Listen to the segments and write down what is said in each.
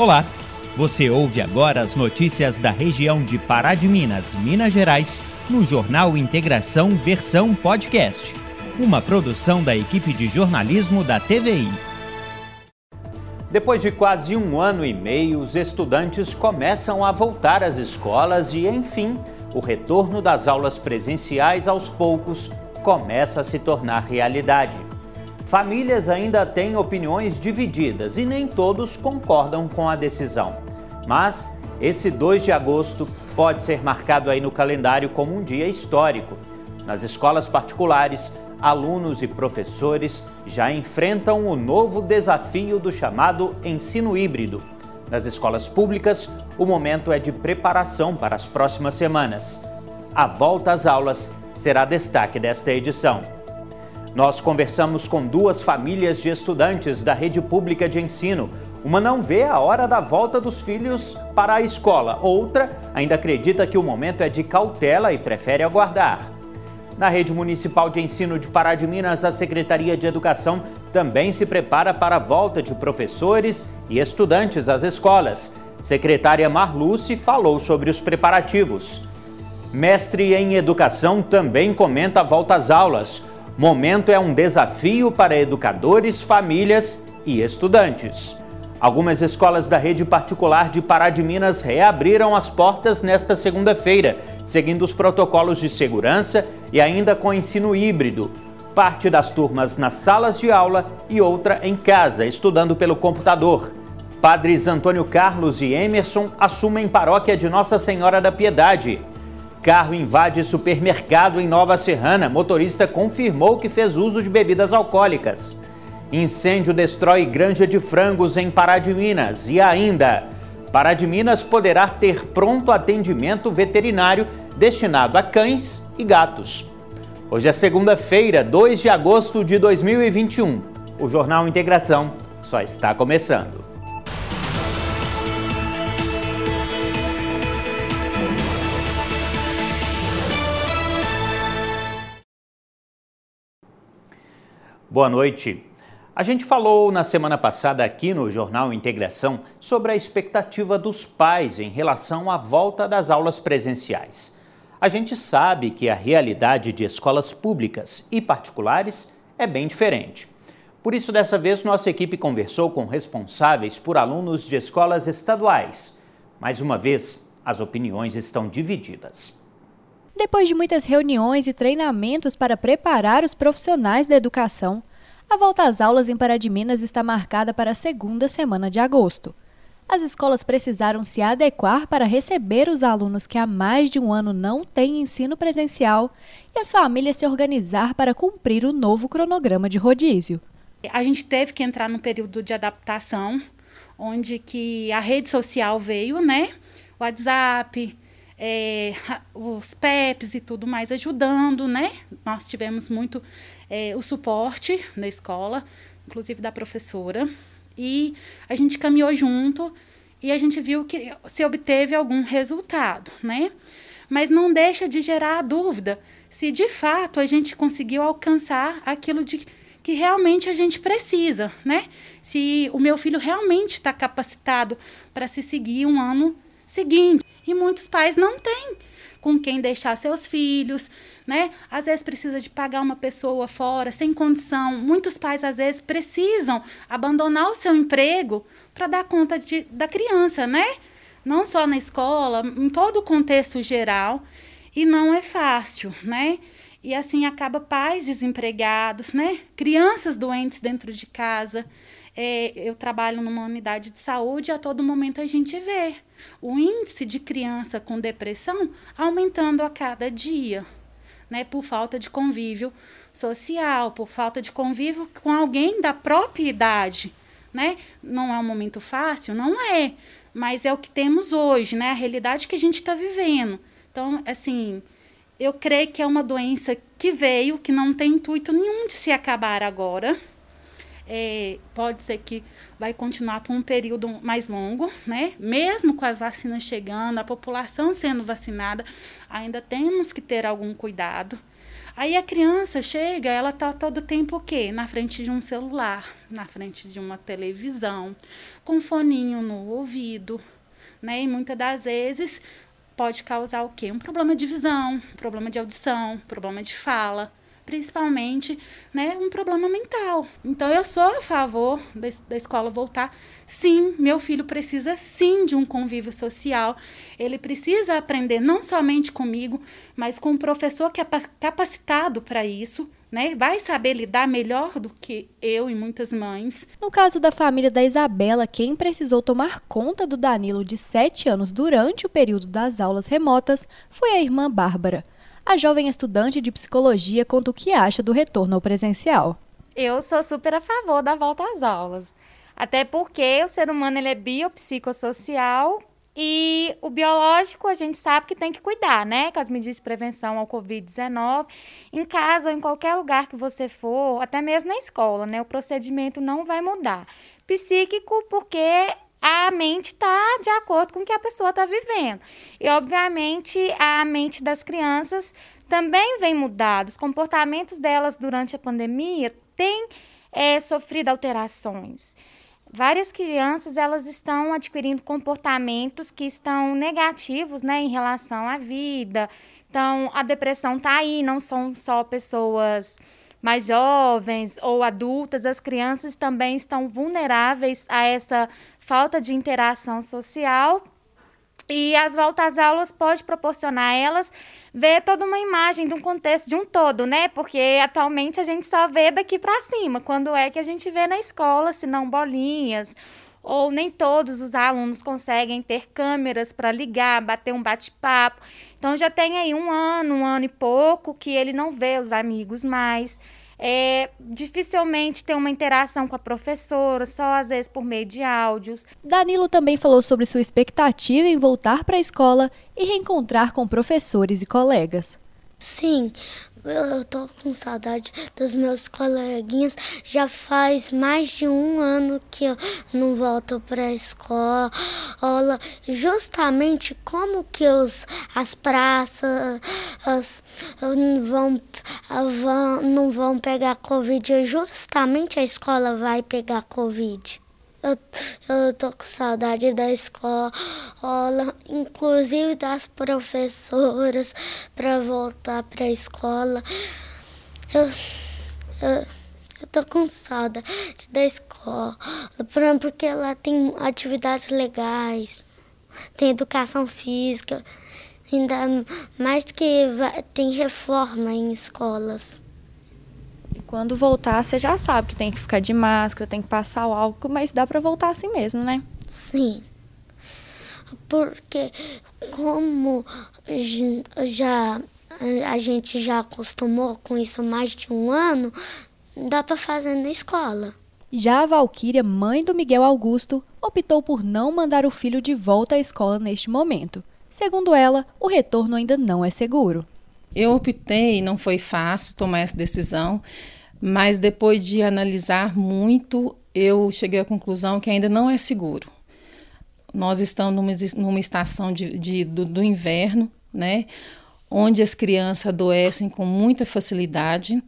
Olá, você ouve agora as notícias da região de Pará de Minas, Minas Gerais, no Jornal Integração Versão Podcast, uma produção da equipe de jornalismo da TVI. Depois de quase um ano e meio, os estudantes começam a voltar às escolas e, enfim, o retorno das aulas presenciais aos poucos começa a se tornar realidade. Famílias ainda têm opiniões divididas e nem todos concordam com a decisão. Mas esse 2 de agosto pode ser marcado aí no calendário como um dia histórico. Nas escolas particulares, alunos e professores já enfrentam o novo desafio do chamado ensino híbrido. Nas escolas públicas, o momento é de preparação para as próximas semanas. A volta às aulas será destaque desta edição. Nós conversamos com duas famílias de estudantes da rede pública de ensino. Uma não vê a hora da volta dos filhos para a escola, outra ainda acredita que o momento é de cautela e prefere aguardar. Na rede municipal de ensino de Pará de Minas, a Secretaria de Educação também se prepara para a volta de professores e estudantes às escolas. Secretária Marluce falou sobre os preparativos. Mestre em Educação também comenta a volta às aulas. Momento é um desafio para educadores, famílias e estudantes. Algumas escolas da rede particular de Pará de Minas reabriram as portas nesta segunda-feira, seguindo os protocolos de segurança e ainda com ensino híbrido. Parte das turmas nas salas de aula e outra em casa, estudando pelo computador. Padres Antônio Carlos e Emerson assumem paróquia de Nossa Senhora da Piedade. Carro invade supermercado em Nova Serrana. Motorista confirmou que fez uso de bebidas alcoólicas. Incêndio destrói granja de frangos em Pará de Minas. E ainda, Pará de Minas poderá ter pronto atendimento veterinário destinado a cães e gatos. Hoje é segunda-feira, 2 de agosto de 2021. O Jornal Integração só está começando. Boa noite. A gente falou na semana passada aqui no Jornal Integração sobre a expectativa dos pais em relação à volta das aulas presenciais. A gente sabe que a realidade de escolas públicas e particulares é bem diferente. Por isso, dessa vez, nossa equipe conversou com responsáveis por alunos de escolas estaduais. Mais uma vez, as opiniões estão divididas. Depois de muitas reuniões e treinamentos para preparar os profissionais da educação, a volta às aulas em Pará de Minas está marcada para a segunda semana de agosto. As escolas precisaram se adequar para receber os alunos que há mais de um ano não têm ensino presencial e as famílias se organizar para cumprir o novo cronograma de rodízio. A gente teve que entrar num período de adaptação, onde que a rede social veio, né? WhatsApp, é, os PEPs e tudo mais ajudando, né? Nós tivemos muito é, o suporte da escola, inclusive da professora, e a gente caminhou junto e a gente viu que se obteve algum resultado, né? Mas não deixa de gerar a dúvida se de fato a gente conseguiu alcançar aquilo de que realmente a gente precisa, né? Se o meu filho realmente está capacitado para se seguir um ano seguinte. E muitos pais não têm com quem deixar seus filhos, né? Às vezes precisa de pagar uma pessoa fora sem condição. Muitos pais às vezes precisam abandonar o seu emprego para dar conta de, da criança, né? Não só na escola, em todo o contexto geral, e não é fácil, né? E assim acaba pais desempregados, né? Crianças doentes dentro de casa. É, eu trabalho numa unidade de saúde e a todo momento a gente vê o índice de criança com depressão aumentando a cada dia, né, por falta de convívio social, por falta de convívio com alguém da própria idade, né? Não é um momento fácil, não é, mas é o que temos hoje, né? A realidade que a gente está vivendo. Então, assim, eu creio que é uma doença que veio, que não tem intuito nenhum de se acabar agora, é, pode ser que vai continuar por um período mais longo, né? Mesmo com as vacinas chegando, a população sendo vacinada, ainda temos que ter algum cuidado. Aí a criança chega, ela tá todo tempo o quê? Na frente de um celular, na frente de uma televisão, com um foninho no ouvido, né? E muitas das vezes pode causar o quê? Um problema de visão, problema de audição, problema de fala principalmente né, um problema mental. Então, eu sou a favor da, da escola voltar. Sim, meu filho precisa sim de um convívio social. Ele precisa aprender não somente comigo, mas com um professor que é capacitado para isso. Né, vai saber lidar melhor do que eu e muitas mães. No caso da família da Isabela, quem precisou tomar conta do Danilo de 7 anos durante o período das aulas remotas foi a irmã Bárbara. A jovem estudante de psicologia conta o que acha do retorno ao presencial. Eu sou super a favor da volta às aulas. Até porque o ser humano ele é biopsicossocial e o biológico a gente sabe que tem que cuidar, né? Com as medidas de prevenção ao Covid-19. Em casa ou em qualquer lugar que você for, até mesmo na escola, né? O procedimento não vai mudar. Psíquico, porque a mente está de acordo com o que a pessoa está vivendo. E, obviamente, a mente das crianças também vem mudada. Os comportamentos delas durante a pandemia têm é, sofrido alterações. Várias crianças elas estão adquirindo comportamentos que estão negativos né, em relação à vida. Então, a depressão está aí, não são só pessoas mais jovens ou adultas, as crianças também estão vulneráveis a essa falta de interação social. E as voltas aulas pode proporcionar a elas ver toda uma imagem de um contexto de um todo, né? Porque atualmente a gente só vê daqui para cima. Quando é que a gente vê na escola, se não bolinhas, ou nem todos os alunos conseguem ter câmeras para ligar, bater um bate-papo. Então já tem aí um ano, um ano e pouco que ele não vê os amigos mais. É, dificilmente tem uma interação com a professora, só às vezes por meio de áudios. Danilo também falou sobre sua expectativa em voltar para a escola e reencontrar com professores e colegas. Sim, eu tô com saudade dos meus coleguinhas. Já faz mais de um ano que eu não volto para a escola. Justamente como que os, as praças as, vão, vão, não vão pegar Covid. Justamente a escola vai pegar Covid. Eu, eu tô com saudade da escola, inclusive das professoras, para voltar para a escola. Eu, eu, eu tô com saudade da escola, porque ela tem atividades legais, tem educação física, ainda mais que tem reforma em escolas. Quando voltar, você já sabe que tem que ficar de máscara, tem que passar o álcool, mas dá para voltar assim mesmo, né? Sim. Porque como já a gente já acostumou com isso mais de um ano, dá para fazer na escola. Já a Valquíria, mãe do Miguel Augusto, optou por não mandar o filho de volta à escola neste momento. Segundo ela, o retorno ainda não é seguro. Eu optei, não foi fácil tomar essa decisão, mas depois de analisar muito, eu cheguei à conclusão que ainda não é seguro. Nós estamos numa, numa estação de, de do, do inverno, né, onde as crianças adoecem com muita facilidade.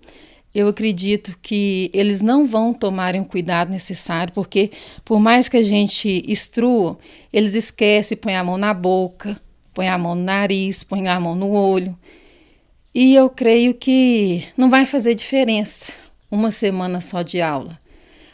Eu acredito que eles não vão tomarem o cuidado necessário, porque por mais que a gente instrua, eles esquecem, põem a mão na boca, põem a mão no nariz, põem a mão no olho. E eu creio que não vai fazer diferença uma semana só de aula.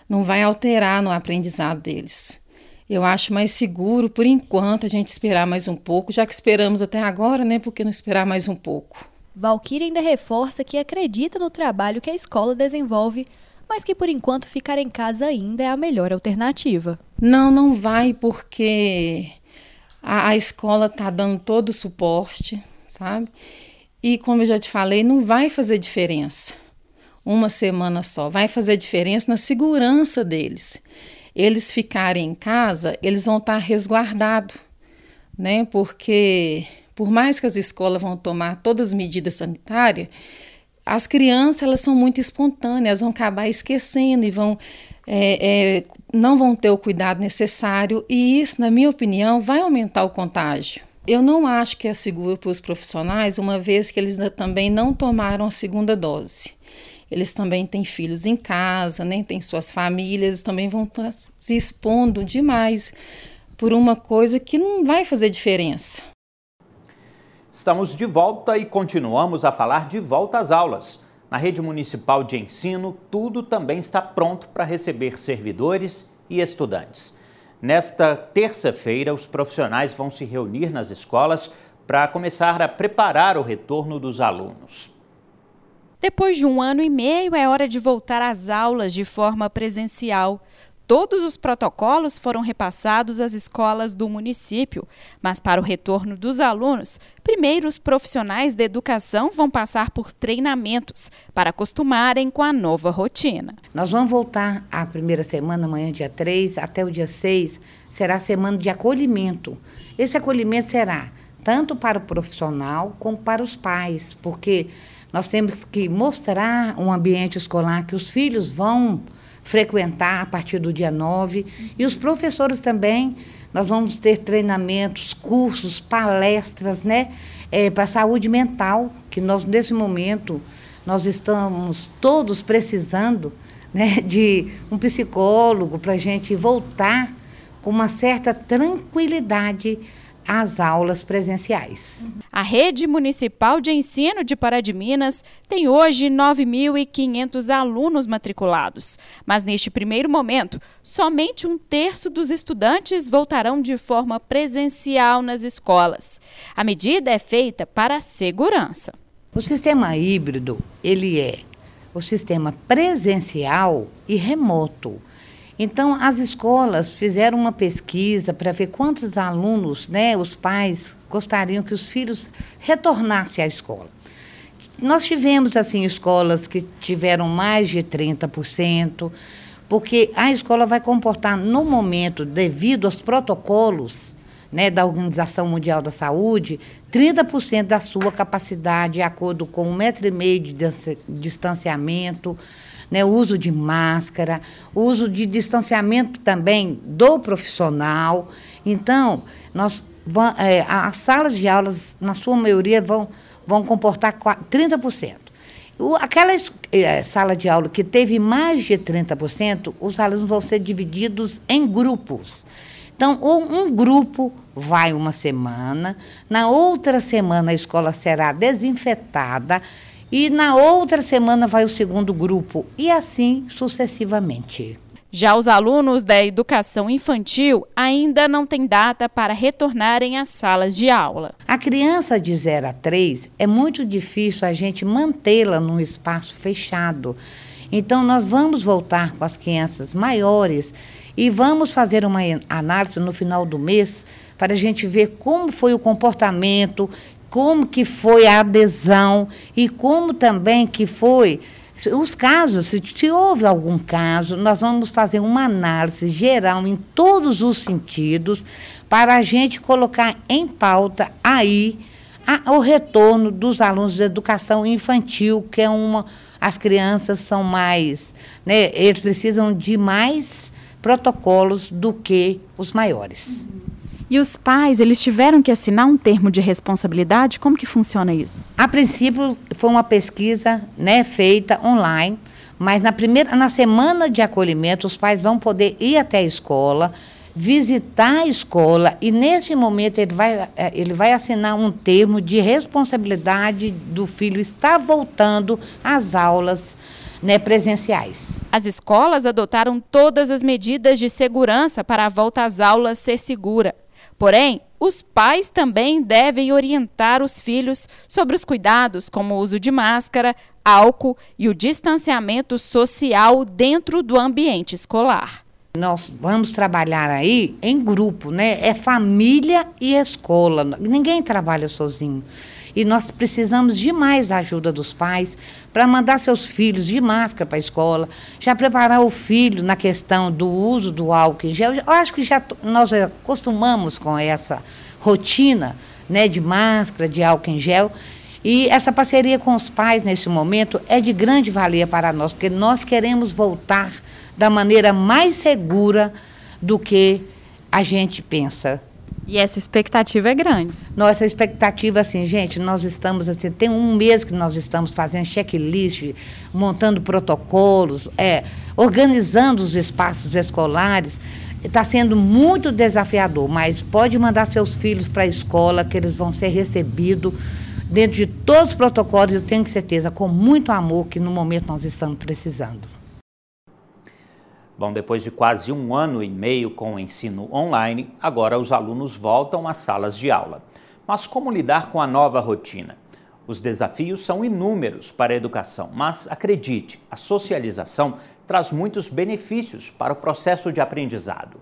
Não vai alterar no aprendizado deles. Eu acho mais seguro, por enquanto, a gente esperar mais um pouco, já que esperamos até agora, né? Por que não esperar mais um pouco? Valkyrie ainda reforça que acredita no trabalho que a escola desenvolve, mas que por enquanto ficar em casa ainda é a melhor alternativa. Não, não vai, porque a, a escola está dando todo o suporte, sabe? E como eu já te falei, não vai fazer diferença uma semana só. Vai fazer diferença na segurança deles. Eles ficarem em casa, eles vão estar resguardados, né? Porque por mais que as escolas vão tomar todas as medidas sanitárias, as crianças elas são muito espontâneas, vão acabar esquecendo e vão é, é, não vão ter o cuidado necessário e isso, na minha opinião, vai aumentar o contágio. Eu não acho que é seguro para os profissionais, uma vez que eles também não tomaram a segunda dose. Eles também têm filhos em casa, nem têm suas famílias, também vão estar se expondo demais por uma coisa que não vai fazer diferença. Estamos de volta e continuamos a falar de volta às aulas. Na rede municipal de ensino, tudo também está pronto para receber servidores e estudantes. Nesta terça-feira, os profissionais vão se reunir nas escolas para começar a preparar o retorno dos alunos. Depois de um ano e meio, é hora de voltar às aulas de forma presencial. Todos os protocolos foram repassados às escolas do município, mas para o retorno dos alunos, primeiro os profissionais da educação vão passar por treinamentos para acostumarem com a nova rotina. Nós vamos voltar a primeira semana, amanhã, dia 3, até o dia 6, será a semana de acolhimento. Esse acolhimento será tanto para o profissional como para os pais, porque nós temos que mostrar um ambiente escolar que os filhos vão frequentar a partir do dia 9. E os professores também, nós vamos ter treinamentos, cursos, palestras, né? É, para saúde mental, que nós, nesse momento, nós estamos todos precisando né, de um psicólogo para a gente voltar com uma certa tranquilidade às aulas presenciais. A Rede Municipal de Ensino de Pará de Minas tem hoje 9.500 alunos matriculados, mas neste primeiro momento, somente um terço dos estudantes voltarão de forma presencial nas escolas. A medida é feita para a segurança. O sistema híbrido, ele é o sistema presencial e remoto. Então, as escolas fizeram uma pesquisa para ver quantos alunos, né, os pais, gostariam que os filhos retornassem à escola. Nós tivemos, assim, escolas que tiveram mais de 30%, porque a escola vai comportar, no momento, devido aos protocolos né, da Organização Mundial da Saúde, 30% da sua capacidade, de acordo com um metro e meio de distanciamento, né, o uso de máscara, o uso de distanciamento também do profissional. Então, nós, é, as salas de aulas, na sua maioria, vão, vão comportar 30%. O, aquela é, sala de aula que teve mais de 30%, os alunos vão ser divididos em grupos. Então, um grupo vai uma semana, na outra semana a escola será desinfetada e na outra semana vai o segundo grupo, e assim sucessivamente. Já os alunos da educação infantil ainda não têm data para retornarem às salas de aula. A criança de 0 a 3 é muito difícil a gente mantê-la num espaço fechado. Então, nós vamos voltar com as crianças maiores e vamos fazer uma análise no final do mês para a gente ver como foi o comportamento como que foi a adesão e como também que foi os casos, se, se houve algum caso, nós vamos fazer uma análise geral em todos os sentidos para a gente colocar em pauta aí a, o retorno dos alunos de educação infantil, que é uma as crianças são mais, né, eles precisam de mais protocolos do que os maiores. Uhum. E os pais, eles tiveram que assinar um termo de responsabilidade? Como que funciona isso? A princípio, foi uma pesquisa né, feita online, mas na, primeira, na semana de acolhimento, os pais vão poder ir até a escola, visitar a escola e, nesse momento, ele vai, é, ele vai assinar um termo de responsabilidade do filho estar voltando às aulas né, presenciais. As escolas adotaram todas as medidas de segurança para a volta às aulas ser segura. Porém, os pais também devem orientar os filhos sobre os cuidados, como o uso de máscara, álcool e o distanciamento social dentro do ambiente escolar. Nós vamos trabalhar aí em grupo, né? É família e escola. Ninguém trabalha sozinho. E nós precisamos demais da ajuda dos pais para mandar seus filhos de máscara para a escola, já preparar o filho na questão do uso do álcool em gel. Eu acho que já nós acostumamos com essa rotina né, de máscara, de álcool em gel. E essa parceria com os pais nesse momento é de grande valia para nós, porque nós queremos voltar da maneira mais segura do que a gente pensa E essa expectativa é grande. Nossa expectativa, assim, gente, nós estamos, assim, tem um mês que nós estamos fazendo checklist, montando protocolos, é, organizando os espaços escolares. Está sendo muito desafiador, mas pode mandar seus filhos para a escola, que eles vão ser recebidos dentro de todos os protocolos, eu tenho certeza, com muito amor, que no momento nós estamos precisando. Bom, depois de quase um ano e meio com o ensino online, agora os alunos voltam às salas de aula. Mas como lidar com a nova rotina? Os desafios são inúmeros para a educação, mas acredite, a socialização traz muitos benefícios para o processo de aprendizado.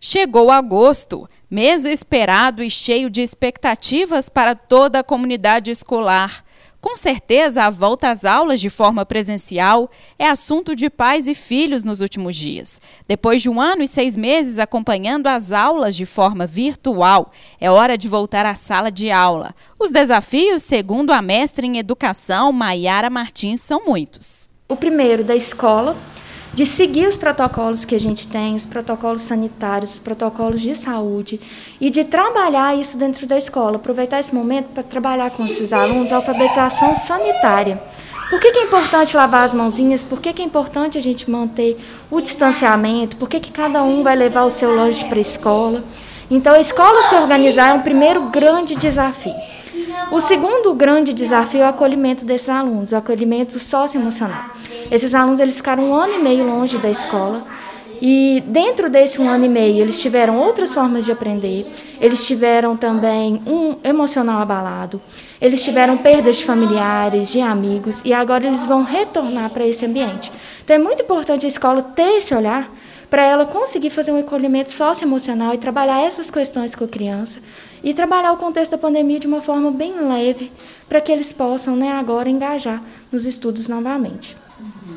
Chegou agosto, mês esperado e cheio de expectativas para toda a comunidade escolar. Com certeza, a volta às aulas de forma presencial é assunto de pais e filhos nos últimos dias. Depois de um ano e seis meses acompanhando as aulas de forma virtual, é hora de voltar à sala de aula. Os desafios, segundo a mestre em educação, Maiara Martins, são muitos. O primeiro da escola, de seguir os protocolos que a gente tem, os protocolos sanitários, os protocolos de saúde, e de trabalhar isso dentro da escola, aproveitar esse momento para trabalhar com esses alunos a alfabetização sanitária. Por que, que, é importante lavar as mãozinhas? Por que, que, é importante a gente manter o distanciamento? Por que, que cada um vai levar o seu lanche para a escola? Então, a escola se organizar é um primeiro grande desafio. O segundo grande desafio é o acolhimento desses alunos, o acolhimento socioemocional. Esses alunos eles ficaram um ano e meio longe da escola e dentro desse um ano e meio eles tiveram outras formas de aprender, eles tiveram também um emocional abalado, eles tiveram perdas de familiares, de amigos e agora eles vão retornar para esse ambiente. Então é muito importante a escola ter esse olhar para ela conseguir fazer um acolhimento socioemocional e trabalhar essas questões com a criança e trabalhar o contexto da pandemia de uma forma bem leve para que eles possam né, agora engajar nos estudos novamente.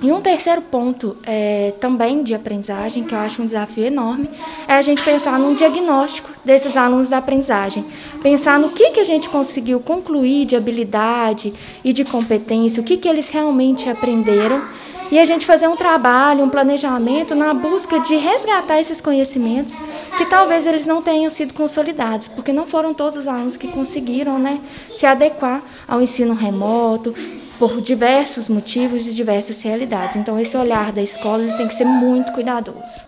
E um terceiro ponto é, também de aprendizagem, que eu acho um desafio enorme, é a gente pensar num diagnóstico desses alunos da aprendizagem. Pensar no que, que a gente conseguiu concluir de habilidade e de competência, o que, que eles realmente aprenderam e a gente fazer um trabalho, um planejamento na busca de resgatar esses conhecimentos que talvez eles não tenham sido consolidados, porque não foram todos os alunos que conseguiram né, se adequar ao ensino remoto, por diversos motivos e diversas realidades. Então, esse olhar da escola tem que ser muito cuidadoso.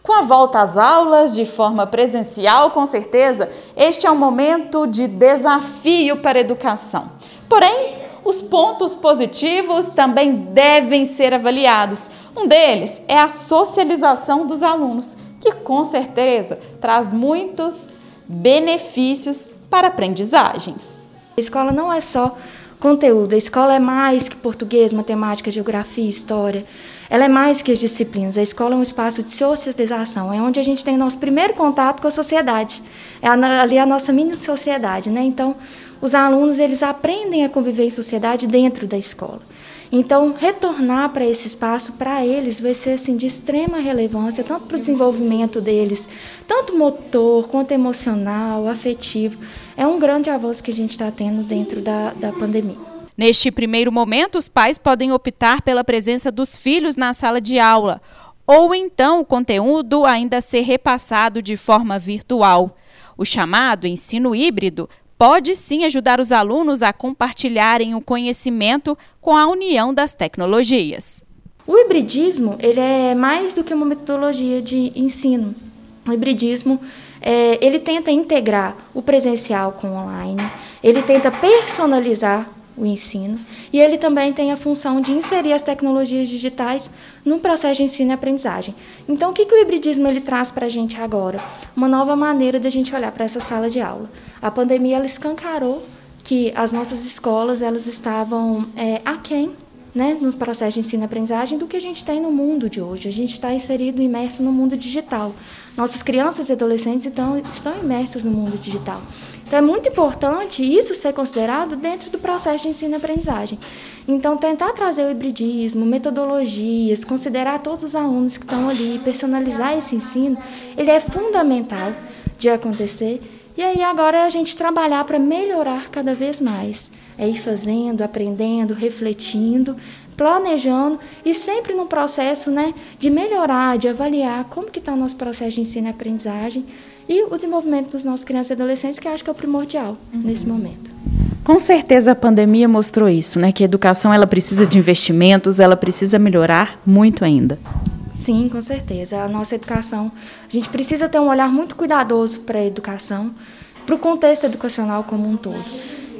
Com a volta às aulas de forma presencial, com certeza, este é um momento de desafio para a educação. Porém, os pontos positivos também devem ser avaliados. Um deles é a socialização dos alunos, que com certeza traz muitos benefícios para a aprendizagem. A escola não é só conteúdo, a escola é mais que português, matemática, geografia, história. Ela é mais que as disciplinas. A escola é um espaço de socialização, é onde a gente tem nosso primeiro contato com a sociedade. É ali a nossa mini sociedade, né? Então, os alunos eles aprendem a conviver em sociedade dentro da escola. Então, retornar para esse espaço, para eles, vai ser assim, de extrema relevância, tanto para o desenvolvimento deles, tanto motor, quanto emocional, afetivo. É um grande avanço que a gente está tendo dentro da, da pandemia. Neste primeiro momento, os pais podem optar pela presença dos filhos na sala de aula, ou então o conteúdo ainda ser repassado de forma virtual. O chamado ensino híbrido pode sim ajudar os alunos a compartilharem o conhecimento com a união das tecnologias. O hibridismo ele é mais do que uma metodologia de ensino. O hibridismo é, ele tenta integrar o presencial com o online, ele tenta personalizar o ensino e ele também tem a função de inserir as tecnologias digitais no processo de ensino e aprendizagem. Então, o que, que o hibridismo ele traz para a gente agora? Uma nova maneira de a gente olhar para essa sala de aula. A pandemia ela escancarou que as nossas escolas elas estavam é, aquém né, nos processos de ensino e aprendizagem do que a gente tem no mundo de hoje. A gente está inserido, imerso no mundo digital. Nossas crianças e adolescentes então, estão imersas no mundo digital. Então, é muito importante isso ser considerado dentro do processo de ensino e aprendizagem. Então, tentar trazer o hibridismo, metodologias, considerar todos os alunos que estão ali, personalizar esse ensino, ele é fundamental de acontecer e aí agora é a gente trabalhar para melhorar cada vez mais. É ir fazendo, aprendendo, refletindo, planejando e sempre no processo né, de melhorar, de avaliar como que está o nosso processo de ensino e aprendizagem e o desenvolvimento dos nossos crianças e adolescentes, que acho que é o primordial uhum. nesse momento. Com certeza a pandemia mostrou isso, né? Que a educação ela precisa de investimentos, ela precisa melhorar muito ainda. Sim, com certeza. A nossa educação, a gente precisa ter um olhar muito cuidadoso para a educação, para o contexto educacional como um todo.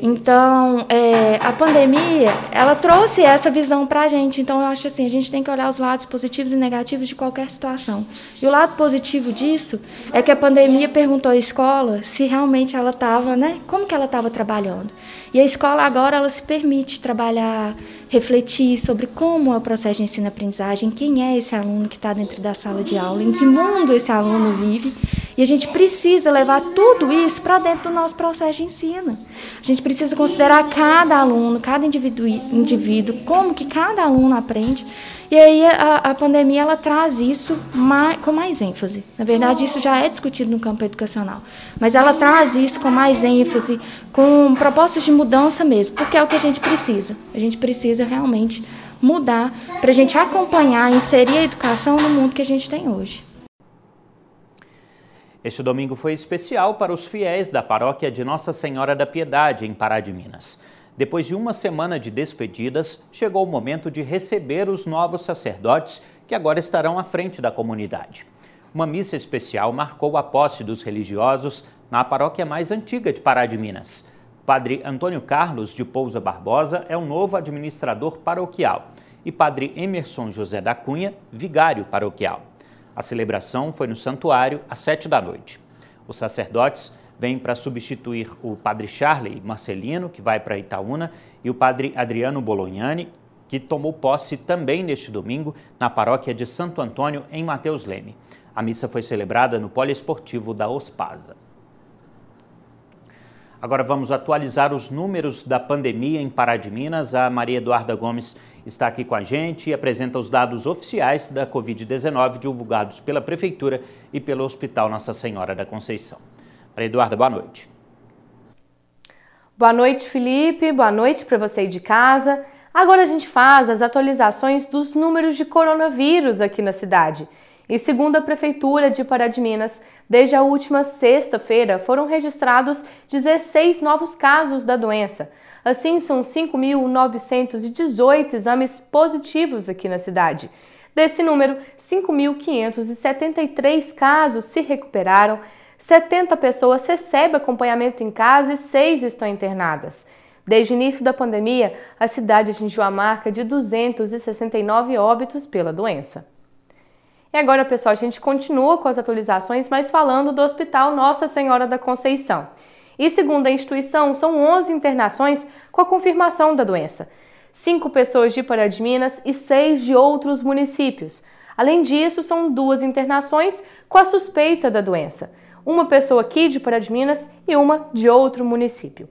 Então, é, a pandemia, ela trouxe essa visão para a gente. Então, eu acho assim, a gente tem que olhar os lados positivos e negativos de qualquer situação. E o lado positivo disso é que a pandemia perguntou à escola se realmente ela estava, né? Como que ela estava trabalhando. E a escola agora, ela se permite trabalhar, refletir sobre como é o processo de ensino-aprendizagem, quem é esse aluno que está dentro da sala de aula, em que mundo esse aluno vive. E a gente precisa levar tudo isso para dentro do nosso processo de ensino. A gente precisa considerar cada aluno, cada indivíduo, indivíduo como que cada aluno aprende. E aí a, a pandemia ela traz isso mais, com mais ênfase. Na verdade, isso já é discutido no campo educacional, mas ela traz isso com mais ênfase, com propostas de mudança mesmo, porque é o que a gente precisa. A gente precisa realmente mudar para a gente acompanhar, inserir a educação no mundo que a gente tem hoje. Este domingo foi especial para os fiéis da paróquia de Nossa Senhora da Piedade, em Pará de Minas. Depois de uma semana de despedidas, chegou o momento de receber os novos sacerdotes que agora estarão à frente da comunidade. Uma missa especial marcou a posse dos religiosos na paróquia mais antiga de Pará de Minas. Padre Antônio Carlos de Pousa Barbosa é o novo administrador paroquial e Padre Emerson José da Cunha, vigário paroquial. A celebração foi no santuário às sete da noite. Os sacerdotes vêm para substituir o padre Charley Marcelino, que vai para Itaúna, e o padre Adriano Bolognani, que tomou posse também neste domingo na paróquia de Santo Antônio, em Mateus Leme. A missa foi celebrada no poliesportivo da Ospasa. Agora vamos atualizar os números da pandemia em Pará de Minas. A Maria Eduarda Gomes está aqui com a gente e apresenta os dados oficiais da Covid-19 divulgados pela Prefeitura e pelo Hospital Nossa Senhora da Conceição. Maria Eduarda, boa noite. Boa noite, Felipe. Boa noite para você aí de casa. Agora a gente faz as atualizações dos números de coronavírus aqui na cidade. E segundo a Prefeitura de Pará de Minas, Desde a última sexta-feira foram registrados 16 novos casos da doença. Assim, são 5.918 exames positivos aqui na cidade. Desse número, 5.573 casos se recuperaram, 70 pessoas recebem acompanhamento em casa e 6 estão internadas. Desde o início da pandemia, a cidade atingiu a marca de 269 óbitos pela doença. E agora, pessoal, a gente continua com as atualizações, mas falando do Hospital Nossa Senhora da Conceição. E segundo a instituição, são 11 internações com a confirmação da doença. Cinco pessoas de Pará de Minas e seis de outros municípios. Além disso, são duas internações com a suspeita da doença. Uma pessoa aqui de Pará de Minas e uma de outro município.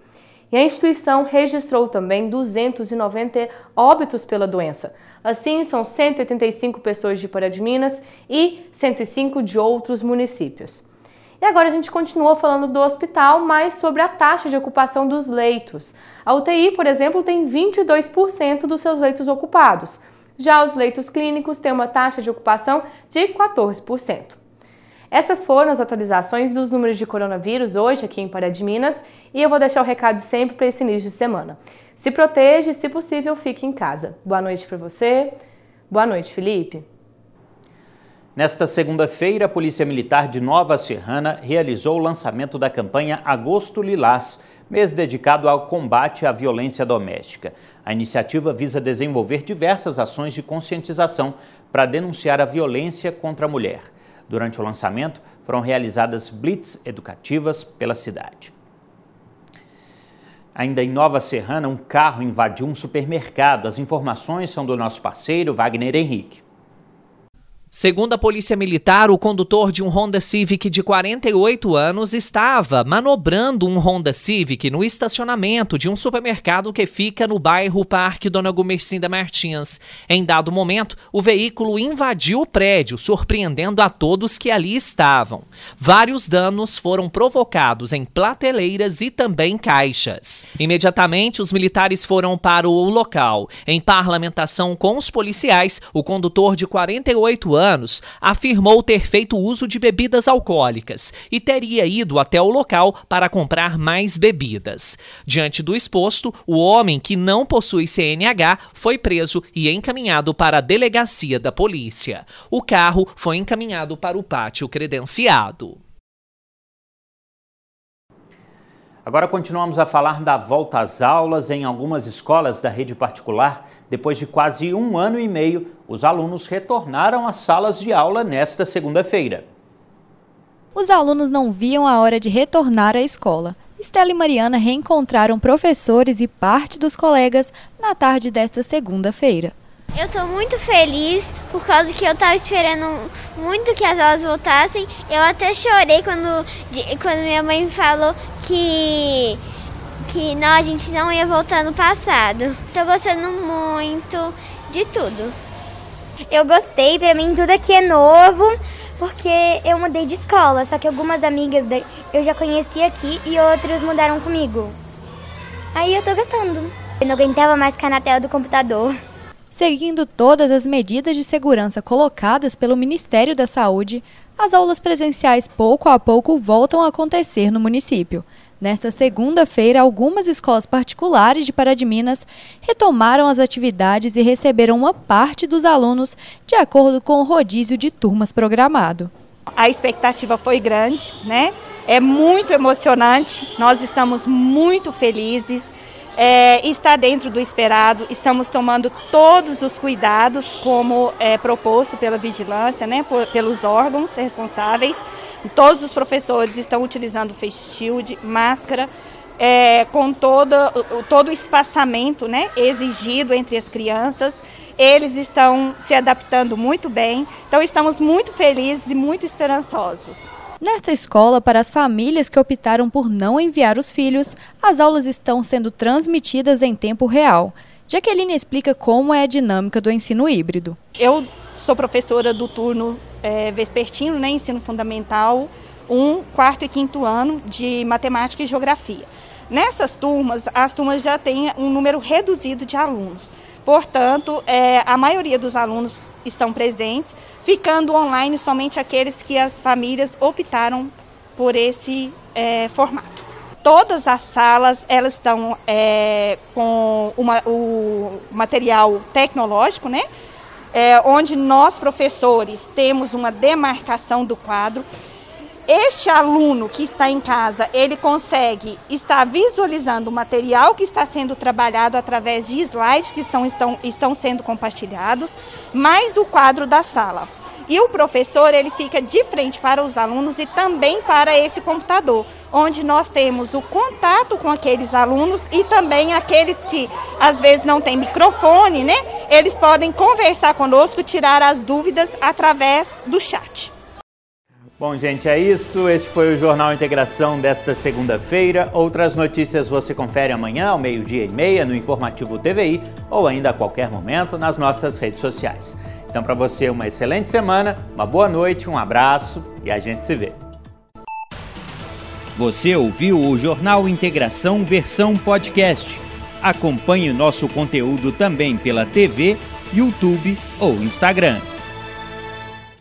E a instituição registrou também 290 óbitos pela doença, Assim, são 185 pessoas de Pará de Minas e 105 de outros municípios. E agora a gente continua falando do hospital, mas sobre a taxa de ocupação dos leitos. A UTI, por exemplo, tem 22% dos seus leitos ocupados. Já os leitos clínicos têm uma taxa de ocupação de 14%. Essas foram as atualizações dos números de coronavírus hoje aqui em Pará de Minas e eu vou deixar o recado sempre para esse início de semana. Se proteja e, se possível, fique em casa. Boa noite para você. Boa noite, Felipe. Nesta segunda-feira, a Polícia Militar de Nova Serrana realizou o lançamento da campanha Agosto Lilás, mês dedicado ao combate à violência doméstica. A iniciativa visa desenvolver diversas ações de conscientização para denunciar a violência contra a mulher. Durante o lançamento, foram realizadas blitz educativas pela cidade. Ainda em Nova Serrana, um carro invadiu um supermercado. As informações são do nosso parceiro Wagner Henrique. Segundo a Polícia Militar, o condutor de um Honda Civic de 48 anos estava manobrando um Honda Civic no estacionamento de um supermercado que fica no bairro Parque Dona Gomercinda Martins. Em dado momento, o veículo invadiu o prédio, surpreendendo a todos que ali estavam. Vários danos foram provocados em prateleiras e também caixas. Imediatamente, os militares foram para o local. Em parlamentação com os policiais, o condutor de 48 anos anos, afirmou ter feito uso de bebidas alcoólicas e teria ido até o local para comprar mais bebidas. Diante do exposto, o homem que não possui CNH foi preso e encaminhado para a delegacia da polícia. O carro foi encaminhado para o pátio credenciado. Agora continuamos a falar da volta às aulas em algumas escolas da rede particular. Depois de quase um ano e meio, os alunos retornaram às salas de aula nesta segunda-feira. Os alunos não viam a hora de retornar à escola. Estela e Mariana reencontraram professores e parte dos colegas na tarde desta segunda-feira. Eu estou muito feliz por causa que eu estava esperando muito que as aulas voltassem. Eu até chorei quando, quando minha mãe me falou que, que não, a gente não ia voltar no passado. Estou gostando muito de tudo. Eu gostei, para mim tudo aqui é novo, porque eu mudei de escola, só que algumas amigas eu já conhecia aqui e outras mudaram comigo. Aí eu tô gostando. Eu não aguentava mais ficar na tela do computador. Seguindo todas as medidas de segurança colocadas pelo Ministério da Saúde, as aulas presenciais pouco a pouco voltam a acontecer no município. Nesta segunda-feira, algumas escolas particulares de Pará de Minas retomaram as atividades e receberam uma parte dos alunos de acordo com o rodízio de turmas programado. A expectativa foi grande, né? É muito emocionante. Nós estamos muito felizes é, está dentro do esperado, estamos tomando todos os cuidados como é, proposto pela vigilância, né, por, pelos órgãos responsáveis. Todos os professores estão utilizando face shield, máscara, é, com toda, todo o espaçamento né, exigido entre as crianças. Eles estão se adaptando muito bem, então estamos muito felizes e muito esperançosos. Nesta escola, para as famílias que optaram por não enviar os filhos, as aulas estão sendo transmitidas em tempo real. Jaqueline explica como é a dinâmica do ensino híbrido. Eu sou professora do turno é, vespertino, né, ensino fundamental, um quarto e quinto ano de matemática e geografia. Nessas turmas, as turmas já têm um número reduzido de alunos. Portanto, é, a maioria dos alunos estão presentes, ficando online somente aqueles que as famílias optaram por esse é, formato. Todas as salas elas estão é, com uma, o material tecnológico, né? É, onde nós professores temos uma demarcação do quadro este aluno que está em casa, ele consegue estar visualizando o material que está sendo trabalhado através de slides que são, estão, estão sendo compartilhados, mais o quadro da sala. E o professor, ele fica de frente para os alunos e também para esse computador, onde nós temos o contato com aqueles alunos e também aqueles que às vezes não têm microfone, né? Eles podem conversar conosco, tirar as dúvidas através do chat. Bom, gente, é isso. Este foi o Jornal Integração desta segunda-feira. Outras notícias você confere amanhã, ao meio-dia e meia, no Informativo TVI ou ainda a qualquer momento nas nossas redes sociais. Então, para você, uma excelente semana, uma boa noite, um abraço e a gente se vê. Você ouviu o Jornal Integração versão podcast. Acompanhe nosso conteúdo também pela TV, YouTube ou Instagram.